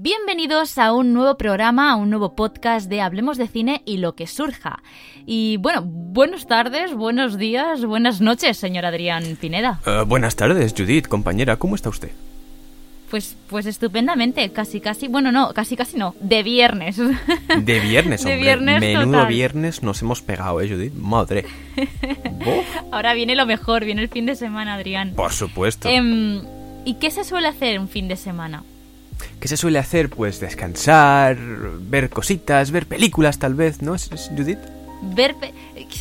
Bienvenidos a un nuevo programa, a un nuevo podcast de Hablemos de Cine y lo que surja. Y bueno, buenas tardes, buenos días, buenas noches, señor Adrián Pineda. Eh, buenas tardes, Judith, compañera, ¿cómo está usted? Pues, pues estupendamente, casi casi, bueno no, casi casi no, de viernes. De viernes, De hombre. viernes Menudo total. viernes nos hemos pegado, ¿eh, Judith? Madre. Ahora viene lo mejor, viene el fin de semana, Adrián. por supuesto. Em, ¿Y qué se suele hacer un fin de semana? ¿Qué se suele hacer? Pues descansar, ver cositas, ver películas tal vez, ¿no, ¿Es- es Judith? Ver... pe-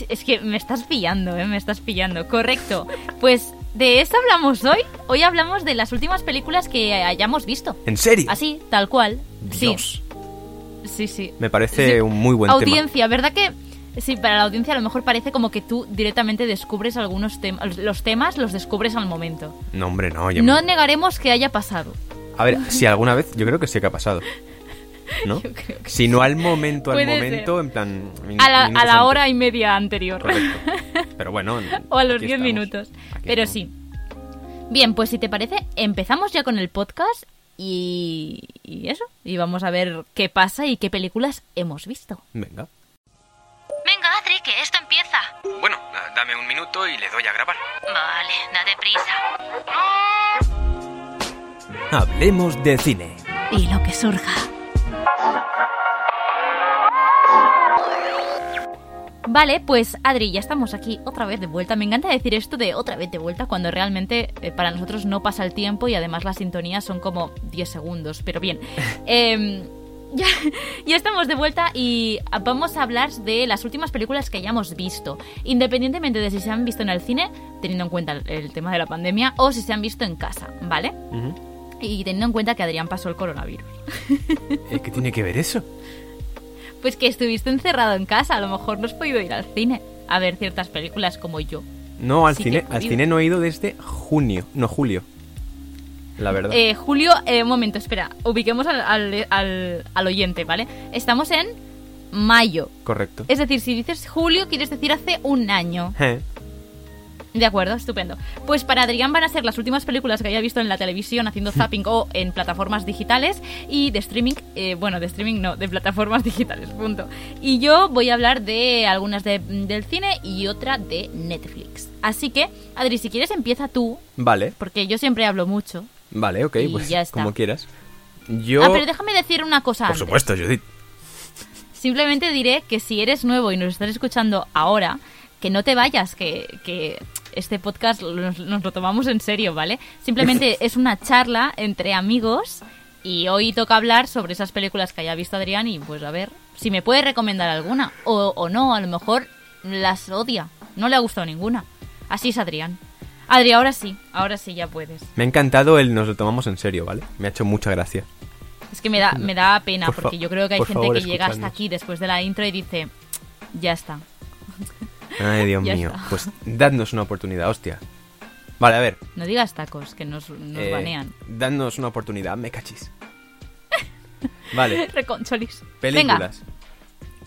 Es que me estás pillando, ¿eh? Me estás pillando. Correcto. Pues de eso hablamos hoy. Hoy hablamos de las últimas películas que hayamos visto. ¿En serio? Así, tal cual. Dios. Sí. Sí, sí. Me parece Sí. un muy buen tema. audiencia, ¿verdad que sí, para la audiencia a lo mejor parece como que tú directamente descubres algunos temas, los temas los descubres al momento. No, hombre, no. No negaremos que haya pasado. A ver, si alguna vez, yo creo que sí que ha pasado. ¿no? Yo creo que Si no al momento, al Puede momento, ser. en plan... A la, a hora y media anterior. Correcto. Pero bueno... o a los aquí 10 estamos. minutos. Aquí Pero estamos. sí. Bien, pues si te parece, empezamos ya con el podcast y, y eso. Y vamos a ver qué pasa y qué películas hemos visto. Venga. Venga, Adri, que esto empieza. Bueno, dame un minuto y le doy a grabar. Vale, date prisa. Hablemos de cine. Y lo que surja. Vale, pues Adri, ya estamos aquí otra vez de vuelta. Me encanta decir esto de otra vez de vuelta cuando realmente eh, para nosotros no pasa el tiempo y además las sintonías son como 10 segundos. Pero bien, Em, ya, ya estamos de vuelta y vamos a hablar de las últimas películas que hayamos visto. Independientemente de si se han visto en el cine, teniendo en cuenta el, el tema de la pandemia, o si se han visto en casa, ¿vale? Y teniendo en cuenta que Adrián pasó el coronavirus. Eh, ¿Qué tiene que ver eso? Pues que estuviste encerrado en casa, a lo mejor no has podido ir al cine a ver ciertas películas como yo. No, al Sí cine, al cine no he ido desde junio, no julio. La verdad. Eh, Julio, eh, un momento, espera, ubiquemos al, al- al- al oyente, ¿vale? Estamos en mayo. Correcto. Es decir, si dices julio, quieres decir hace un año. Eh, De acuerdo, estupendo. Pues para Adrián van a ser las últimas películas que haya visto en la televisión haciendo zapping o en plataformas digitales y de streaming, eh, bueno, de streaming no, de plataformas digitales, punto. Y yo voy a hablar de algunas de- del cine y otra de Netflix. Así que, Adri, si quieres empieza tú, Vale, porque yo siempre hablo mucho. vale, ok, Y pues ya está. como quieras. Yo... Ah, pero déjame decir una cosa Por antes. supuesto, Judith. Simplemente diré que si eres nuevo y nos estás escuchando ahora, que no te vayas, que, que este podcast nos, nos lo tomamos en serio, ¿vale? Simplemente es una charla entre amigos y hoy toca hablar sobre esas películas que haya visto Adrián y pues a ver si me puede recomendar alguna o, o no, a lo mejor las odia, no le ha gustado ninguna. Así es Adrián. Adri, ahora sí, ahora sí ya puedes. Me ha encantado el nos lo tomamos en serio, ¿vale? Me ha hecho mucha gracia. Es que me da, me da pena Por porque yo creo que hay por gente favor, que llega hasta aquí después de la intro y dice, ya está. Ay, Dios Ya mío. está. Pues dadnos una oportunidad, hostia. Vale, a ver. No digas tacos, que nos, nos eh, banean. dadnos una oportunidad, me cachis. Vale, Reconcholis. películas.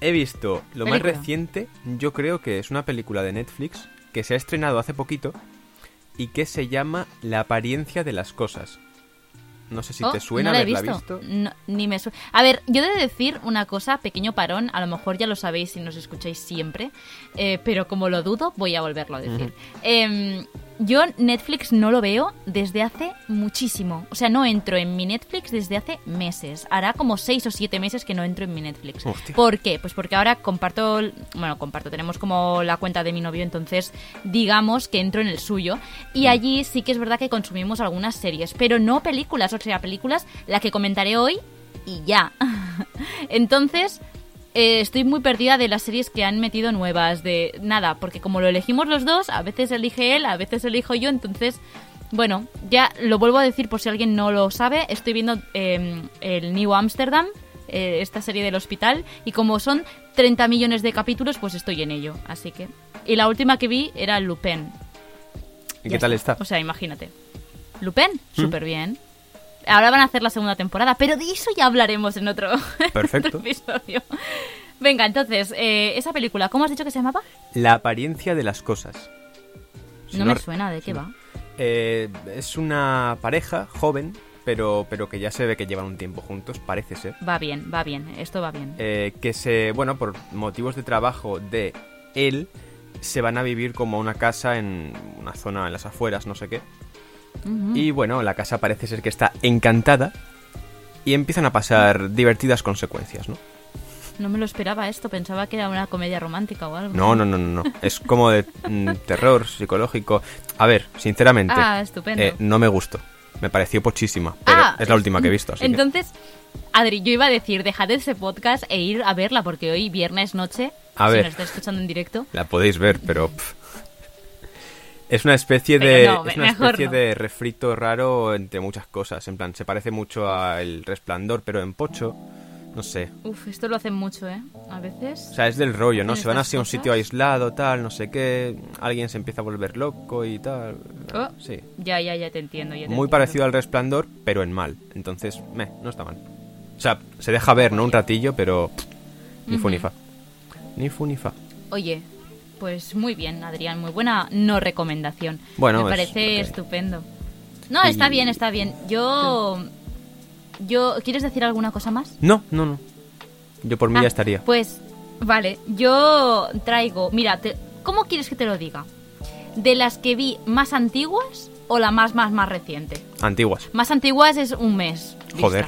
He visto lo más reciente, yo creo que es una película de Netflix que se ha estrenado hace poquito y que se llama La apariencia de las cosas. No sé si Oh, te suena no la he haberla visto. visto. No, ni me su- A ver, yo he de decir una cosa, pequeño parón, a lo mejor ya lo sabéis si nos escucháis siempre, eh, pero como lo dudo, voy a volverlo a decir. Em, yo Netflix no lo veo desde hace muchísimo. O sea, no entro en mi Netflix desde hace meses. Hará como seis o siete meses que no entro en mi Netflix. Hostia. ¿Por qué? Pues porque ahora comparto, bueno, comparto, tenemos como la cuenta de mi novio, entonces digamos que entro en el suyo. Y allí sí que es verdad que consumimos algunas series, pero no películas, o sea, películas la que comentaré hoy y ya. entonces, eh, estoy muy perdida de las series que han metido nuevas, de nada, porque como lo elegimos los dos, a veces elige él, a veces elijo yo, entonces Bueno, ya lo vuelvo a decir por si alguien no lo sabe, estoy viendo eh, el New Amsterdam, eh, esta serie del hospital, y como son 30 millones de capítulos, pues estoy en ello, así que... Y la última que vi era Lupin. ¿Y qué tal está? O sea, imagínate. Lupin, súper bien. Ahora van a hacer la segunda temporada, pero de eso ya hablaremos en otro, en Perfecto. otro episodio. Venga, entonces, eh, esa película, ¿cómo has dicho que se llamaba? La apariencia de las cosas. Si no me suena, ¿de qué va? Eh, es una pareja joven, pero, pero que ya se ve que llevan un tiempo juntos, parece ser. Va bien, va bien, esto va bien. Eh, que se, bueno, por motivos de trabajo de él, se van a vivir como a una casa en una zona en las afueras, no sé qué. Y bueno, la casa parece ser que está encantada y empiezan a pasar divertidas consecuencias, ¿no? No me lo esperaba esto, pensaba que era una comedia romántica o algo. No, no, no, no, no. Es como de mm, terror psicológico. A ver, sinceramente, Ah, estupendo. eh, no me gustó. Me pareció pochísima, pero Ah, es la última que he visto, así que- Entonces, Adri, yo iba a decir, dejad ese podcast e ir a verla, porque hoy, viernes noche, A si ver. nos estáis escuchando en directo, La podéis ver, pero... pff. Es una especie de no, es una especie no. de refrito raro entre muchas cosas. En plan, se parece mucho a El Resplandor, pero en pocho. No sé. Uf, esto lo hacen mucho, ¿eh? A veces. O sea, es del rollo, ¿no? ¿En Se van así a un sitio aislado, tal, no sé qué. Alguien se empieza a volver loco y tal. Oh, Sí. Ya, ya, ya te entiendo. ya te Muy entiendo. parecido al Resplandor, pero en mal. Entonces, meh, no está mal. O sea, se deja ver, ¿no? Un ratillo, pero... pff, ni fu ni fa. Ni fu ni fa. Oye, pues muy bien, Adrián, muy buena no recomendación. Bueno, Me parece estupendo. No, Y- está bien, está bien. Yo. Yo. ¿Quieres decir alguna cosa más? No, no, no. Yo por mí Ah, ya estaría. Pues, vale, yo traigo. Mira, te- ¿cómo quieres que te lo diga? ¿De las que vi más antiguas o la más, más, más reciente? Antiguas. Más antiguas es un mes. vista. Joder.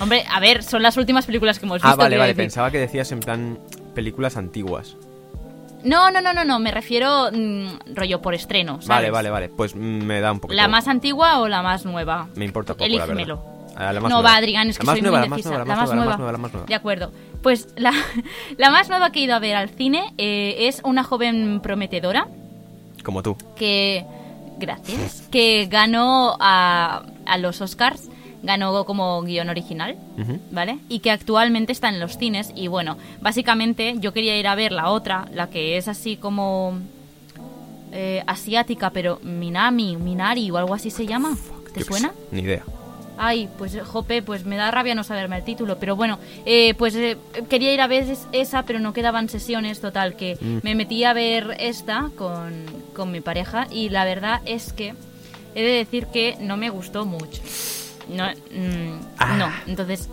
Hombre, a ver, son las últimas películas que hemos visto. Ah, vale, vale. decir. Pensaba que decías en plan películas antiguas. No, no, no, no, no, me refiero mm, rollo por estreno. ¿sabes? Vale, vale, vale. Pues mm, me da un poco. ¿La más antigua o la más nueva? Me importa poco, la Elígemelo. verdad. Ah, la más no, nueva. va, Adrián, es que La soy nueva, muy la más nueva, la más nueva, la más nueva, la más nueva. De acuerdo. Pues la, la más nueva que he ido a ver al cine eh, es una joven prometedora Como tú. que... Gracias. Que ganó a, a los Oscars, ganó como guion original. ¿vale? Y que actualmente está en los cines. Y bueno, básicamente yo quería ir a ver la otra, la que es así como... eh, asiática, pero Minami, Minari o algo así se llama. ¿Te Yo suena? Ni idea. Ay, pues jope, pues me da rabia no saberme el título, pero bueno, eh, pues eh, quería ir a ver es- esa, pero no quedaban sesiones, total, que Mm. me metí a ver esta con, con mi pareja y la verdad es que he de decir que no me gustó mucho. No, mm, Ah. no, entonces...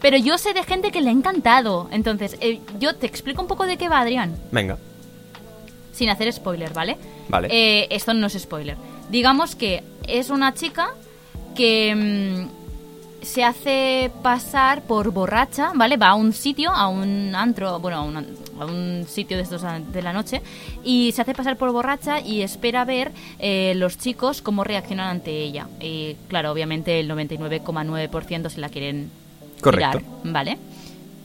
Pero yo sé de gente que le ha encantado, entonces eh, yo te explico un poco de qué va, Adrián Venga. sin hacer spoiler, ¿vale? Vale. Eh, esto no es spoiler. Digamos que es una chica que mm, se hace pasar por borracha, ¿vale? Va a un sitio, a un antro, bueno, a un, a un sitio de estos de la noche, y se hace pasar por borracha y espera ver eh, los chicos cómo reaccionan ante ella. Y claro, obviamente el 99,9% se la quieren Correcto. tirar, ¿vale?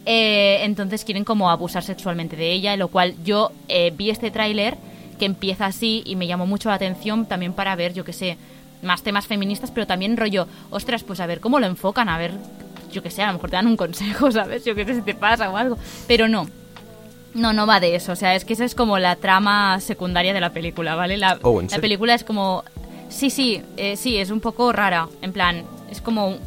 Eh, entonces quieren como abusar sexualmente de ella, lo cual yo eh, vi este tráiler que empieza así y me llamó mucho la atención también para ver, yo qué sé, más temas feministas, pero también rollo, ostras, pues a ver cómo lo enfocan, a ver, yo qué sé, a lo mejor te dan un consejo, ¿sabes? Yo qué sé si te pasa o algo, pero no. No, no va de eso, o sea, es que esa es como la trama secundaria de la película, ¿vale? La, Oh, ¿en la película es como... Sí, sí, eh, sí, es un poco rara, en plan, es como un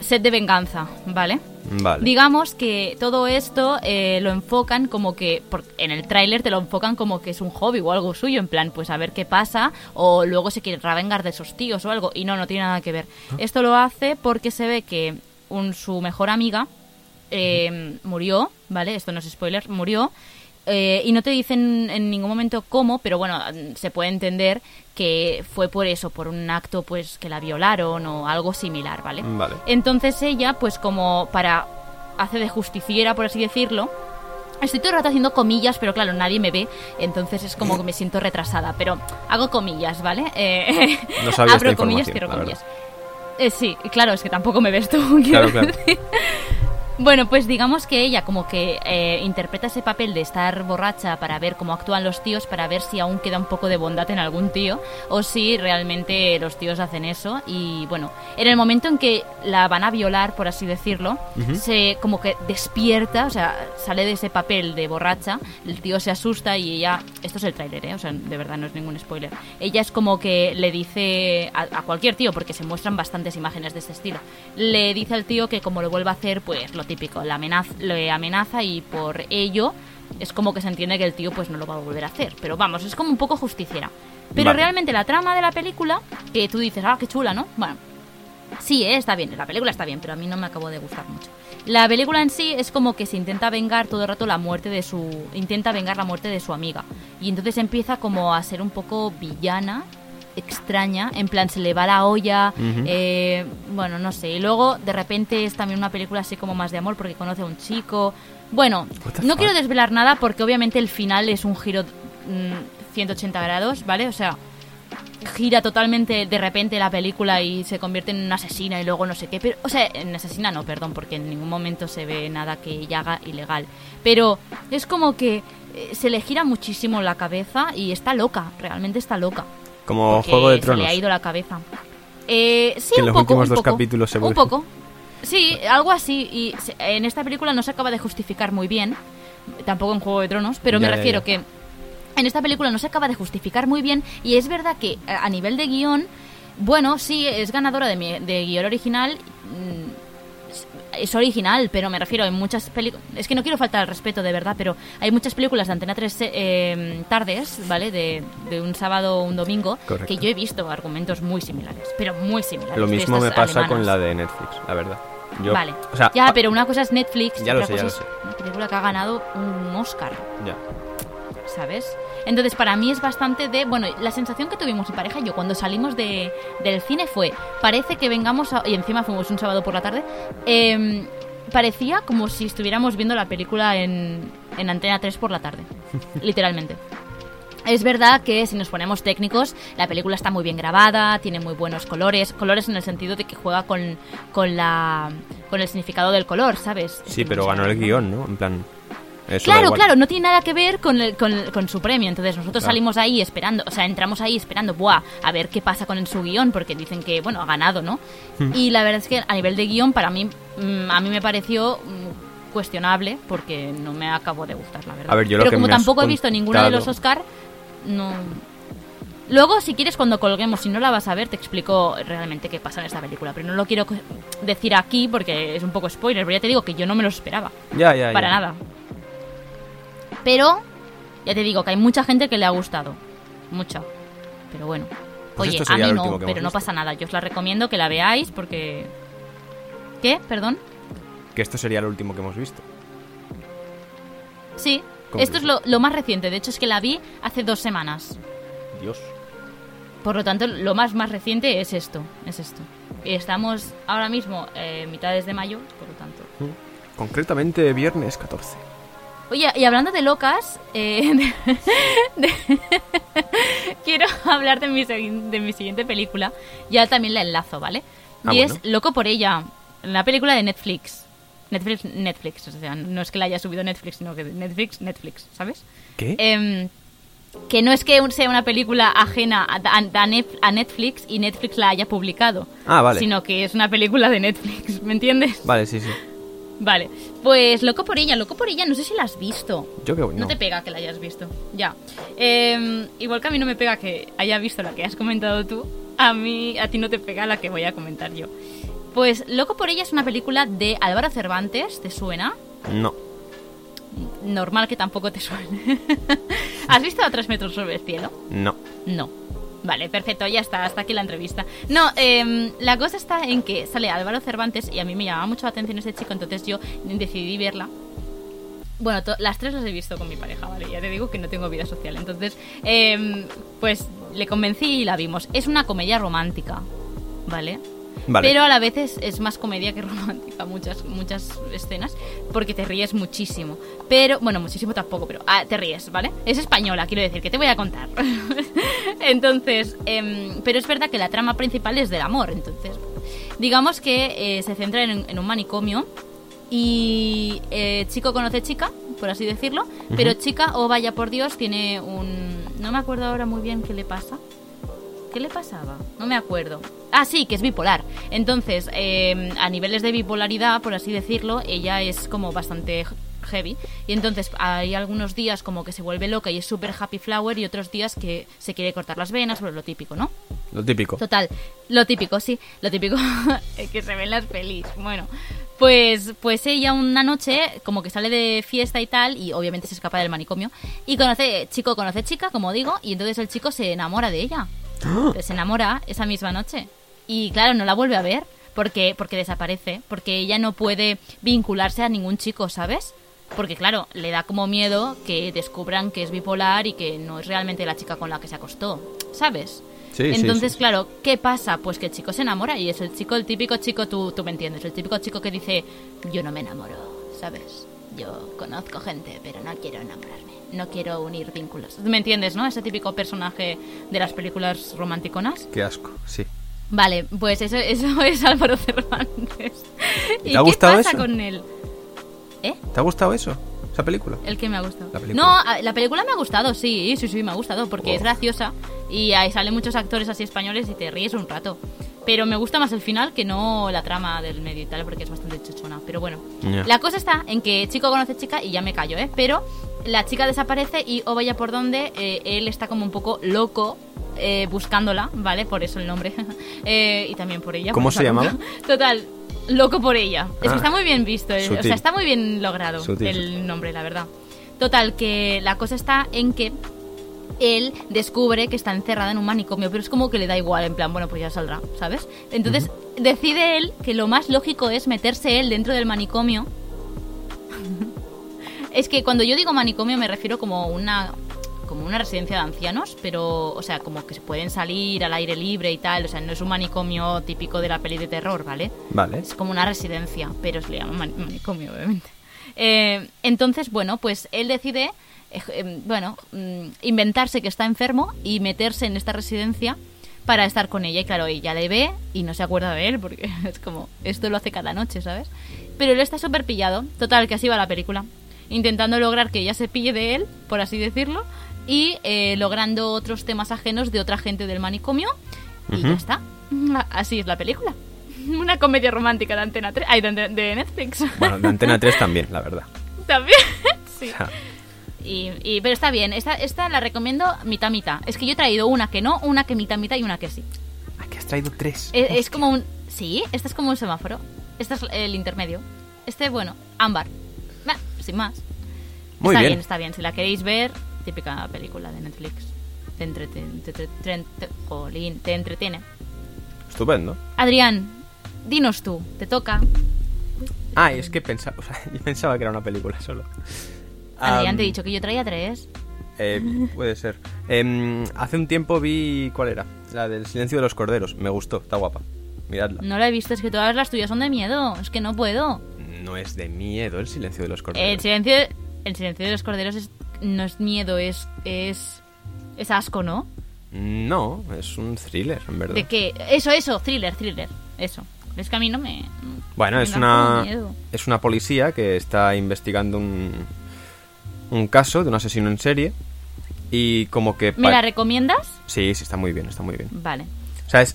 set de venganza, ¿vale? Vale. Digamos que todo esto eh, lo enfocan como que, por- en el tráiler te lo enfocan como que es un hobby o algo suyo, en plan, pues a ver qué pasa, o luego se quiere vengar de esos tíos o algo, y no, no tiene nada que ver. Esto lo hace porque se ve que un, su mejor amiga eh, murió, ¿vale? Esto no es spoiler, murió. eh, y no te dicen en ningún momento cómo, pero bueno, se puede entender que fue por eso, por un acto pues que la violaron o algo similar, ¿vale? Vale. Entonces ella, pues como para hace de justiciera, por así decirlo, Estoy todo el rato haciendo comillas, pero claro, nadie me ve, entonces es como que me siento retrasada. Pero hago comillas, ¿vale? Eh, No sabía abro esta comillas, cierro la comillas. Eh, sí, claro, es que tampoco me ves tú. Claro, claro. Bueno, pues digamos que ella como que eh, interpreta ese papel de estar borracha para ver cómo actúan los tíos, para ver si aún queda un poco de bondad en algún tío o si realmente los tíos hacen eso. Y bueno, en el momento en que la van a violar, por así decirlo, se como que despierta, o sea, sale de ese papel de borracha, el tío se asusta y ella, esto es el tráiler, ¿eh? o sea, de verdad no es ningún spoiler, ella es como que le dice a, a cualquier tío, porque se muestran bastantes imágenes de este estilo, le dice al tío que como lo vuelva a hacer, pues lo típico, la amenaza, le amenaza y por ello es como que se entiende que el tío pues no lo va a volver a hacer. Pero vamos, es como un poco justiciera. Pero Vale. realmente la trama de la película, que tú dices, ah, qué chula, ¿no? Bueno, sí, eh, está bien, la película está bien, pero a mí no me acabó de gustar mucho. La película en sí es como que se intenta vengar todo el rato la muerte de su... Intenta vengar la muerte de su amiga. Y entonces empieza como a ser un poco villana, extraña, en plan se le va la olla, eh, bueno, no sé. Y luego de repente es también una película así como más de amor porque conoce a un chico. Bueno, no quiero desvelar nada porque obviamente el final es un giro mm, 180 grados, ¿vale? O sea, gira totalmente de repente la película y se convierte en una asesina y luego no sé qué. Pero, o sea, en asesina no, perdón, porque en ningún momento se ve nada que ella haga ilegal. Pero es como que eh, se le gira muchísimo la cabeza y está loca, realmente está loca. Como porque Juego de Se Tronos. le ha ido la cabeza. Eh, sí, Que en un los poco, últimos un dos poco, capítulos se Un vuelve- poco. Sí, algo así. Y se- en esta película no se acaba de justificar muy bien. Tampoco en Juego de Tronos, pero Ya, me ya, refiero ya. que en esta película no se acaba de justificar muy bien. Y es verdad que a a nivel de guion, bueno, sí, es ganadora de, mi- de guion original. mm, es original, pero me refiero en muchas películas. Es que no quiero faltar al respeto, de verdad, pero hay muchas películas de Antena 3 eh, tardes, ¿vale? De, de un sábado o un domingo, Correcto. que yo he visto argumentos muy similares, pero muy similares. Lo mismo me pasa con la de Netflix, la verdad. Yo, Vale. O sea, ya, pa- pero una cosa es Netflix Ya lo otra sé, ya lo es una película que ha ganado un Oscar. ya. ¿sabes? Entonces, para mí es bastante de. Bueno, la sensación que tuvimos mi pareja y yo cuando salimos de, del cine fue: parece que vengamos a. Y encima fuimos un sábado por la tarde. em, parecía como si estuviéramos viendo la película en, en Antena 3 por la tarde. literalmente. Es verdad que si nos ponemos técnicos, la película está muy bien grabada, tiene muy buenos colores, colores en el sentido de que juega con, con la con el significado del color, ¿sabes? Sí, pero ganó el guion, ¿no? En plan. Eso Claro, claro, no tiene nada que ver con, el- con, con su premio. Entonces nosotros Claro. salimos ahí esperando, o sea, entramos ahí esperando, buah, a ver qué pasa con su guion, porque dicen que, bueno, ha ganado, ¿no? Hmm. Y la verdad es que a nivel de guion, para mí, mm, a mí me pareció mm, cuestionable, porque no me acabó de gustar, la verdad. A ver, yo lo Pero que como tampoco he visto ninguno de los Oscar, no... Luego, si quieres, cuando colguemos, si no la vas a ver, te explico realmente qué pasa en esta película. Pero no lo quiero decir aquí porque es un poco spoiler, pero ya te digo que yo no me lo esperaba Ya, ya, ya. para nada. Pero ya te digo que hay mucha gente que le ha gustado. Mucha. Pero bueno. Pues Oye, a mí no, pero no pasa nada. Yo os la recomiendo que la veáis porque... ¿Qué? ¿Perdón? Que esto sería lo último que hemos visto. Sí. ¿Cómo Esto es lo, lo más reciente. De hecho, es que la vi hace dos semanas. Dios. Por lo tanto, lo más más reciente es esto. Es esto. Estamos ahora mismo eh, mitades de mayo, por lo tanto. Concretamente, viernes 14. Oye, y hablando de locas, eh, de- de- quiero hablar de mi, de mi siguiente película. Ya también la enlazo, ¿vale? Ah, y bueno. es Loco por ella, la película de Netflix. Netflix, Netflix, o sea, no es que la haya subido Netflix, sino que Netflix, Netflix, ¿sabes? ¿Qué? Em, que no es que sea una película ajena a Netflix y Netflix la haya publicado, Ah, vale. sino que es una película de Netflix, ¿me entiendes? Vale, sí, sí. Vale, pues Loco por ella, Loco por ella, no sé si la has visto. Yo que No. no. te pega que la hayas visto. Ya. Eh, igual que a mí no me pega que haya visto la que has comentado tú, a mí a ti no te pega la que voy a comentar yo. Pues Loco por ella es una película de Álvaro Cervantes, ¿te suena? No. Normal que tampoco te suene. ¿Has visto a tres metros sobre el cielo? No. No. Vale, perfecto, ya está, hasta aquí la entrevista. No, em, la cosa está en que sale Álvaro Cervantes y a mí me llamaba mucho la atención ese chico, entonces yo decidí verla. Bueno, las tres las he visto con mi pareja, ¿vale? Ya te digo que no tengo vida social. Entonces, em, pues le convencí y la vimos. Es una comedia romántica, ¿vale? Vale. Pero a la vez es, es más comedia que romántica, muchas, muchas escenas, porque te ríes muchísimo. Pero, bueno, muchísimo tampoco, pero ah, te ríes, ¿vale? Es española, quiero decir, que te voy a contar. entonces, em, pero es verdad que la trama principal es del amor, entonces, digamos que eh, se centra en, en un manicomio Y eh, chico conoce chica, por así decirlo, pero chica, oh vaya por Dios, tiene un... No me acuerdo ahora muy bien qué le pasa. ¿Qué le pasaba? No me acuerdo. Ah, sí, que es bipolar. Entonces, eh, a niveles de bipolaridad, por así decirlo, ella es como bastante heavy. Y entonces hay algunos días como que se vuelve loca y es súper happy flower y otros días que se quiere cortar las venas, por lo típico, ¿no? Lo típico. Total, lo típico, sí, lo típico que se ven las pelis. Bueno, pues, pues ella una noche como que sale de fiesta y tal y obviamente se escapa del manicomio y conoce, chico conoce chica, como digo, y entonces el chico se enamora de ella. Se enamora esa misma noche. Y claro, no la vuelve a ver porque, porque desaparece, porque ella no puede vincularse a ningún chico, ¿sabes? Porque claro, le da como miedo que descubran que es bipolar y que no es realmente la chica con la que se acostó, ¿sabes? Sí, sí, Entonces, sí. claro, ¿qué pasa? Pues que el chico se enamora y es el chico, el típico chico, tú, tú me entiendes, el típico chico que dice, yo no me enamoro, ¿sabes? Yo conozco gente, pero no quiero enamorarme, no quiero unir vínculos. ¿Me entiendes, no? Ese típico personaje de las películas romanticonas. Qué asco, sí. Vale, pues eso, eso es Álvaro Cervantes. ¿Te ¿Y ha qué gustado pasa eso? con él? ¿Eh? ¿Te ha gustado eso? ¿Esa película? El que me ha gustado. La película. No, a- la película me ha gustado, sí, sí, sí, me ha gustado, porque Oh. es graciosa y ahí salen muchos actores así españoles y te ríes un rato. Pero me gusta más el final que no la trama del medio y tal, porque es bastante chochona. Pero bueno, la cosa está en que chico conoce chica y ya me callo, ¿eh? Pero la chica desaparece y o vaya por donde, eh, él está como un poco loco eh, buscándola, ¿vale? Por eso el nombre. Eh, y también por ella. ¿Cómo se llamaba? Total, loco por ella. Es Ah. que está muy bien visto, o sea, está muy bien logrado Sutil, el sutil. nombre, la verdad. Total, que la cosa está en que él descubre que está encerrada en un manicomio, pero es como que le da igual, en plan, bueno, pues ya saldrá, ¿sabes? Entonces decide él que lo más lógico es meterse él dentro del manicomio. es que cuando yo digo manicomio me refiero como una como una residencia de ancianos, pero, o sea, como que se pueden salir al aire libre y tal, o sea, no es un manicomio típico de la peli de terror, ¿vale? Vale. Es como una residencia, pero se le llama mani- manicomio, obviamente. Eh, entonces, bueno, pues él decide, eh, eh, bueno, mm, inventarse que está enfermo y meterse en esta residencia para estar con ella. Y claro, ella le ve y no se acuerda de él, porque es como, esto lo hace cada noche, ¿sabes? Pero él está súper pillado. Total, que así va la película. Intentando lograr que ella se pille de él, por así decirlo, y eh, logrando otros temas ajenos de otra gente del manicomio. Y ya está. Así es la película. Una comedia romántica de Antena 3. Ay, de, de Netflix. Bueno, de Antena 3 también, la verdad. También. sí. O sea, Y, y- pero está bien. Esta, esta la recomiendo mitad mitad. Es que yo he traído una que no, una que mitad mitad y una que sí. aquí has traído tres. Es, es como un. Sí, este es como un semáforo. Este es el intermedio. Este, bueno, ámbar. Bah, sin más. Muy está bien. bien, está bien. Si la queréis ver, típica película de Netflix. Te entretiene. Te, te- te- te- jolín, te entretiene. Estupendo. Adrián, dinos tú, te toca. Ah, es que pensaba, o sea, yo pensaba que era una película solo. Adrián, Am, te he dicho que yo traía tres. eh, puede ser. Em, hace un tiempo vi. ¿Cuál era? La del Silencio de los Corderos. Me gustó, está guapa. Miradla. No la he visto, es que todas las tuyas son de miedo. Es que no puedo. No es de miedo el Silencio de los El Corderos. silencio, el silencio de los corderos es- no es miedo, es, es, es asco, ¿no? No, es un thriller, en verdad. ¿De qué? Eso, eso, thriller, thriller. Eso. Es que a mí no me. Bueno, me es una, es una policía que está investigando un, un caso de un asesino en serie y como que... ¿Me la recomiendas? Sí, sí, está muy bien, está muy bien. Vale. O sea, es,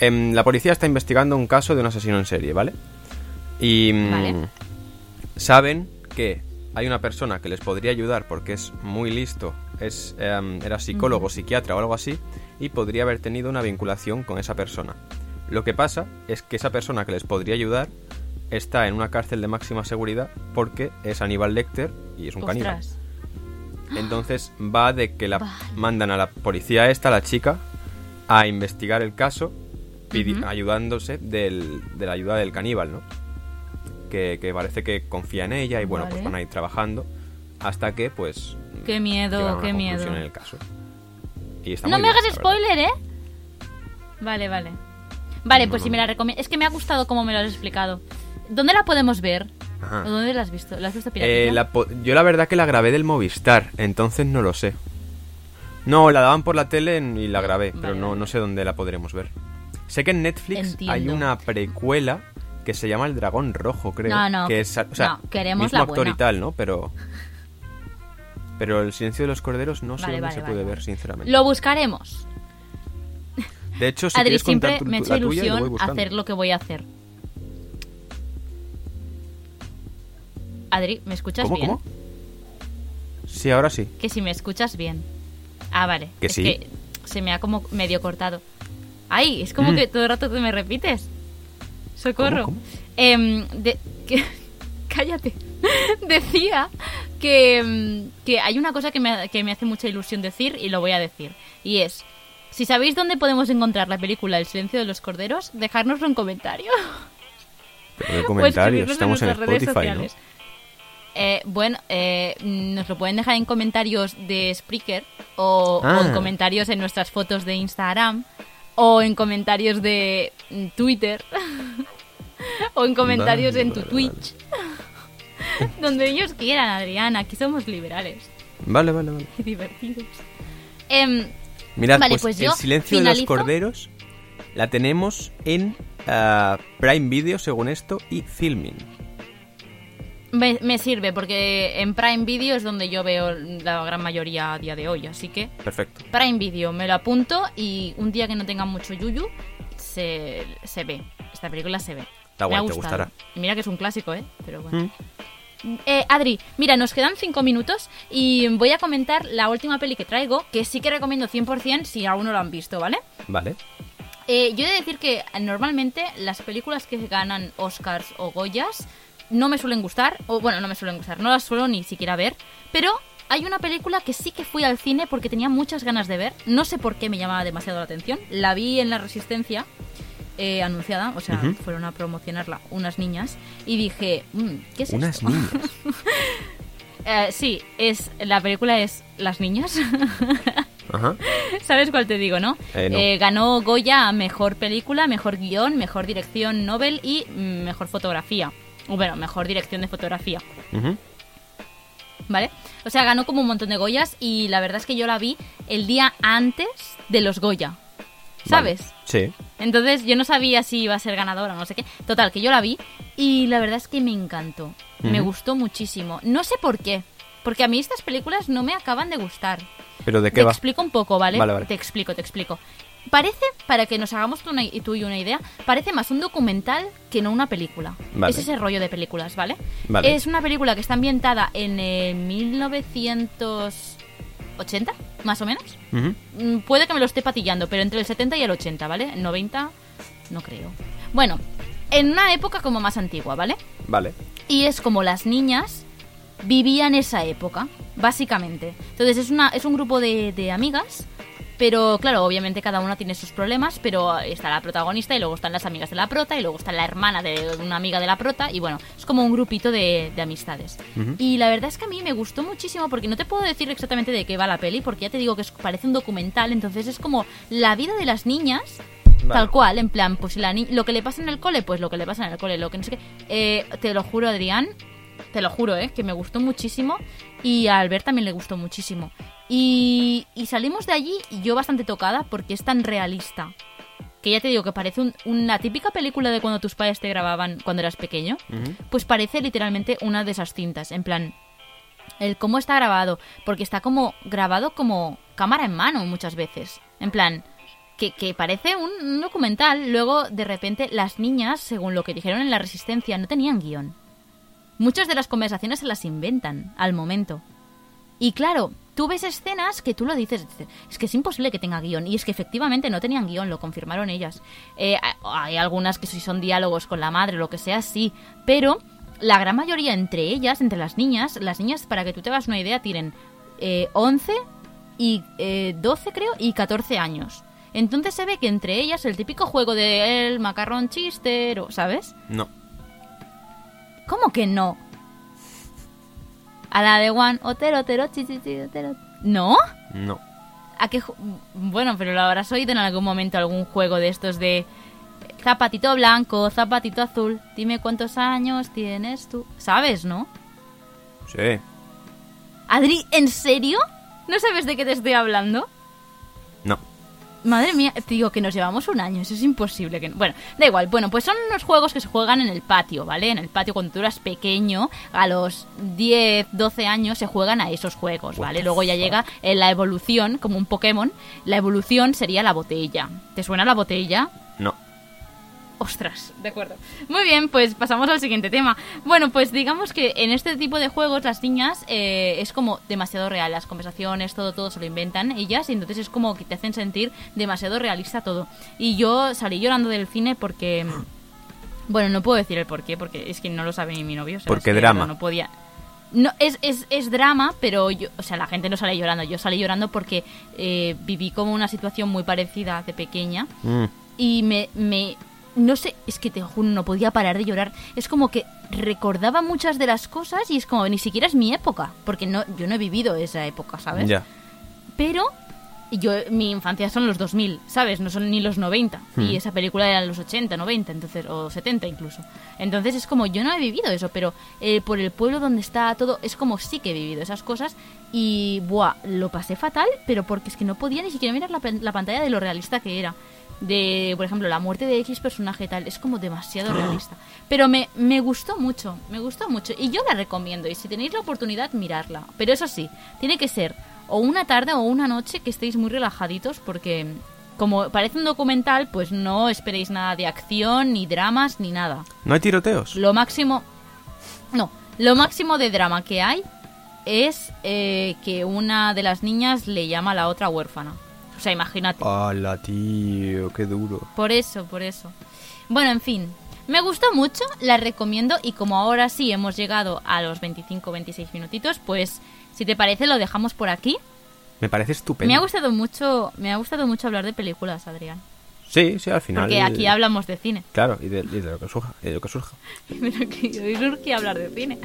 em, la policía está investigando un caso de un asesino en serie, ¿vale? Y mm, Vale. saben que hay una persona que les podría ayudar porque es muy listo, es, em, era psicólogo, psiquiatra o algo así, y podría haber tenido una vinculación con esa persona. Lo que pasa es que esa persona que les podría ayudar está en una cárcel de máxima seguridad porque es Aníbal Lecter y es un caníbal. Entonces va de que la Vale. mandan a la policía esta, la chica, a investigar el caso, pidi- ayudándose del- de la ayuda del caníbal, ¿no? Que, que parece que confía en ella y bueno, pues van a ir trabajando hasta que pues... Qué miedo, qué miedo. en el caso. Y está No me bien, hagas spoiler, ¿eh? Vale, vale. Vale, No, pues no, si me la recomiendas. Es que me ha gustado cómo me lo has explicado. ¿Dónde la podemos ver? Ajá. ¿O ¿Dónde la has visto? ¿La has visto Eh, la yo la verdad que la grabé del Movistar, entonces no lo sé. No, la daban por la tele y la grabé, pero no, vale. no sé dónde la podremos ver. Sé que en Netflix hay una precuela que se llama El Dragón Rojo, creo. No, no. Que es, o sea, No, queremos mismo la actor buena. y tal, ¿no? Pero... Pero El Silencio de los Corderos no sé Vale, dónde vale, se puede ver, sinceramente. Lo buscaremos. De hecho, si Adri, quieres contar siempre tu- me yo voy ilusión hacer lo que voy a hacer. Adri, ¿me escuchas ¿Cómo, bien? cómo? Sí, ahora sí. Que si me escuchas bien. Ah, vale. Que es sí. que se me ha como medio cortado. Ay, es como Mm. que todo el rato te me repites. Socorro. ¿Cómo, cómo? Em, de- que- cállate. Decía que, em, que hay una cosa que me, que me hace mucha ilusión decir y lo voy a decir. Y es, si sabéis dónde podemos encontrar la película El silencio de los corderos, dejárnoslo en comentario. Pero de comentarios, estamos en nuestras redes Spotify, ¿no? Eh, bueno, eh, nos lo pueden dejar en comentarios de Spreaker o, Ah. o en comentarios en nuestras fotos de Instagram o en comentarios de mm, Twitter o en comentarios Vale, en tu vale, Twitch. Donde ellos quieran, Adrián. Aquí somos liberales. Vale, vale, vale. Qué divertidos. Em, Mirad, Vale, pues, pues El Silencio de los Corderos la tenemos en ah, Prime Video, según esto, y Filming. Me, me sirve porque en Prime Video es donde yo veo la gran mayoría a día de hoy. Así que Perfecto. Prime Video, me lo apunto y un día que no tenga mucho yuyu, se, se ve. Esta película se ve. Está me ha guay, te gustado. gustará. Y mira que es un clásico, ¿eh? Pero bueno. Mm. Eh, Adri, mira, nos quedan cinco minutos y voy a comentar la última peli que traigo, que sí que recomiendo 100% si aún no lo han visto, ¿vale? Vale. Eh, yo he de decir que normalmente las películas que ganan Oscars o Goyas no me suelen gustar, o bueno, no me suelen gustar, no las suelo ni siquiera ver, pero hay una película que sí que fui al cine porque tenía muchas ganas de ver, no sé por qué me llamaba demasiado la atención, la vi en La Resistencia eh, anunciada, o sea, fueron a promocionarla unas niñas y dije, "Mm, ¿qué es Unas esto?". niñas. Eh, sí, es la película es Las niñas. Ajá. ¿Sabes cuál te digo, no? Eh, no. Eh, ganó Goya mejor película, mejor guion, mejor dirección Nobel y mm, mejor fotografía. O Bueno, mejor dirección de fotografía. ¿vale? O sea, ganó como un montón de Goyas y la verdad es que yo la vi el día antes de los Goya. ¿Sabes? Vale. Sí. Entonces yo no sabía si iba a ser ganadora o no sé qué. Total, que yo la vi y la verdad es que me encantó. Me gustó muchísimo. No sé por qué. Porque a mí estas películas no me acaban de gustar. ¿Pero de qué te va? explico un poco, ¿vale? Vale, vale. Te explico, te explico. Parece, para que nos hagamos tú, una, y tú y una idea, parece más un documental que no una película. Vale. Es ese rollo de películas, ¿vale? Vale. Es una película que está ambientada en eh, 1980, más o menos. Ujú. Mm, Puede que me lo esté patillando, pero entre el 70 y el 80, ¿vale? 90, no creo. Bueno, en una época como más antigua, ¿vale? Vale. Y es como las niñas vivían esa época, básicamente. Entonces es, una, es un grupo de, de amigas, pero claro, obviamente cada una tiene sus problemas, pero está la protagonista y luego están las amigas de la prota y luego está la hermana de una amiga de la prota y bueno, es como un grupito de, de amistades. Y la verdad es que a mí me gustó muchísimo porque no te puedo decir exactamente de qué va la peli, porque ya te digo que es- parece un documental, entonces es como la vida de las niñas Vale. Tal cual, en plan, pues la ni- lo que le pasa en el cole, pues lo que le pasa en el cole, lo que no sé qué. Eh, te lo juro, Adrián, te lo juro, ¿eh? Que me gustó muchísimo y a Albert también le gustó muchísimo. Y, y salimos de allí y yo bastante tocada porque es tan realista. Que ya te digo que parece un- una típica película de cuando tus padres te grababan cuando eras pequeño. Pues parece literalmente una de esas cintas. En plan, el cómo está grabado. Porque está como grabado como cámara en mano muchas veces. En plan, que, que parece un, un documental. Luego, de repente, las niñas, según lo que dijeron en La Resistencia, no tenían guion. Muchas de las conversaciones se las inventan al momento. Y claro, tú ves escenas que tú lo dices, es que es imposible que tenga guion. Y es que efectivamente no tenían guion, lo confirmaron ellas. Eh, hay algunas que si son diálogos con la madre lo que sea, sí. Pero la gran mayoría entre ellas, entre las niñas, las niñas, para que tú te hagas una idea, tienen eh, 11 y eh, 12 creo y 14 años. Entonces se ve que entre ellas el típico juego de el macarrón chistero, ¿sabes? No. ¿Cómo que no? A la de One, otero, otero, chi, chi, chi, otero. ¿No? No. ¿A qué bueno, pero lo habrás oído en algún momento algún juego de estos de zapatito blanco, zapatito azul, dime cuántos años tienes tú. ¿Sabes, no? Sí. Adri, ¿en serio? ¿No sabes de qué te estoy hablando? No. Madre mía, te digo que nos llevamos un año, eso es imposible. que Bueno, da igual, bueno, pues son unos juegos que se juegan en el patio, ¿vale? En el patio cuando tú eras pequeño, a los 10, 12 años se juegan a esos juegos, ¿vale? Luego ya llega en la evolución, como un Pokémon, la evolución sería la botella. ¿Te suena la botella? No. Ostras, de acuerdo. Muy bien, pues pasamos al siguiente tema. Bueno, pues digamos que en este tipo de juegos las niñas eh, es como demasiado real, las conversaciones, todo, todo se lo inventan ellas y entonces es como que te hacen sentir demasiado realista todo. Y yo salí llorando del cine porque... Bueno, no puedo decir el por qué, porque es que no lo sabe ni mi novio. o sea, Porque es que drama. No podía... No, es, es, es drama, pero yo, o sea, la gente no sale llorando. Yo salí llorando porque eh, viví como una situación muy parecida de pequeña Mm. y me, me no sé, es que te juro, no podía parar de llorar. Es como que recordaba muchas de las cosas y es como ni siquiera es mi época, porque no yo no he vivido esa época, ¿sabes? Ya. Pero yo mi infancia son los 2000, ¿sabes? No son ni los 90 y esa película era los 80, 90, entonces o 70 incluso. Entonces es como yo no he vivido eso, pero eh, por el pueblo donde está todo es como sí que he vivido esas cosas y buah, lo pasé fatal, pero porque es que no podía ni siquiera mirar la pantalla de lo realista que era. De, por ejemplo, la muerte de X personaje tal, es como demasiado realista. Pero me, me gustó mucho, me gustó mucho. Y yo la recomiendo. Y si tenéis la oportunidad, mirarla. Pero eso sí, tiene que ser o una tarde o una noche que estéis muy relajaditos porque como parece un documental, pues no esperéis nada de acción, ni dramas, ni nada. ¿No hay tiroteos? Lo máximo... No, lo máximo de drama que hay es eh, que una de las niñas le llama a la otra huérfana. O sea, imagínate. Hola, tío, qué duro. Por eso, por eso. Bueno, en fin. Me gustó mucho, la recomiendo y como ahora sí hemos llegado a los 25-26 minutitos, pues si te parece lo dejamos por aquí. Me parece estupendo. Me ha gustado mucho, me ha gustado mucho hablar de películas, Adrián, Sí, sí, al final. porque aquí hablamos de cine. Claro, y de, y de lo que surja. y de lo que surja. Pero que hoy surge hablar de cine.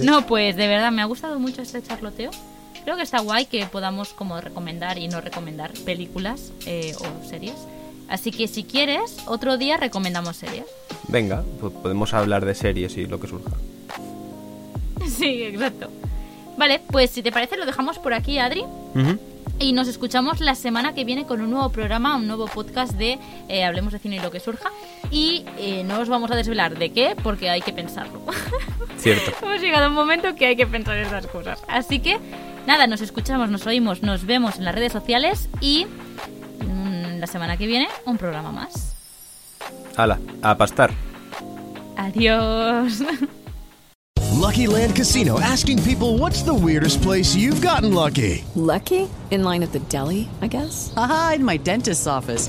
No, pues de verdad me ha gustado mucho este charloteo. Creo que está guay que podamos como recomendar y no recomendar películas eh, o series. Así que si quieres, otro día recomendamos series. Venga, pues podemos hablar de series y lo que surja. Sí, exacto. Vale, pues si te parece lo dejamos por aquí, Adri. Y nos escuchamos la semana que viene con un nuevo programa, un nuevo podcast de eh, Hablemos de Cine y lo que surja. Y eh, no os vamos a desvelar de qué, porque hay que pensarlo. Cierto. Hemos llegado a un momento que hay que pensar estas cosas. Así que, nada, nos escuchamos, nos oímos, nos vemos en las redes sociales y mm, la semana que viene un programa más. Hala, a pastar. Adiós. Lucky Land Casino asking people what's the weirdest place you've gotten lucky? Lucky? In line at the deli, I guess? Aha, in my dentist's office.